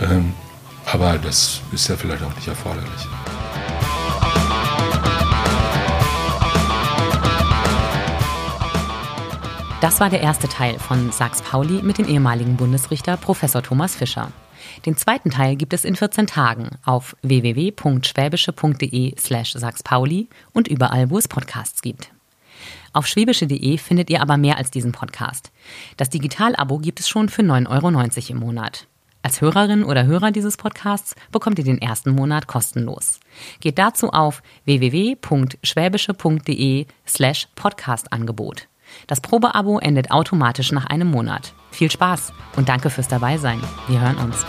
Ähm, aber das ist ja vielleicht auch nicht erforderlich. Das war der erste Teil von Sachs Pauli mit dem ehemaligen Bundesrichter Professor Thomas Fischer. Den zweiten Teil gibt es in 14 Tagen auf www.schwäbische.de slash Pauli und überall, wo es Podcasts gibt. Auf schwäbische.de findet ihr aber mehr als diesen Podcast. Das Digital-Abo gibt es schon für 9,90 Euro im Monat. Als Hörerin oder Hörer dieses Podcasts bekommt ihr den ersten Monat kostenlos. Geht dazu auf www.schwäbische.de slash Podcast-Angebot. Das Probeabo endet automatisch nach einem Monat. Viel Spaß und danke fürs Dabeisein. Wir hören uns.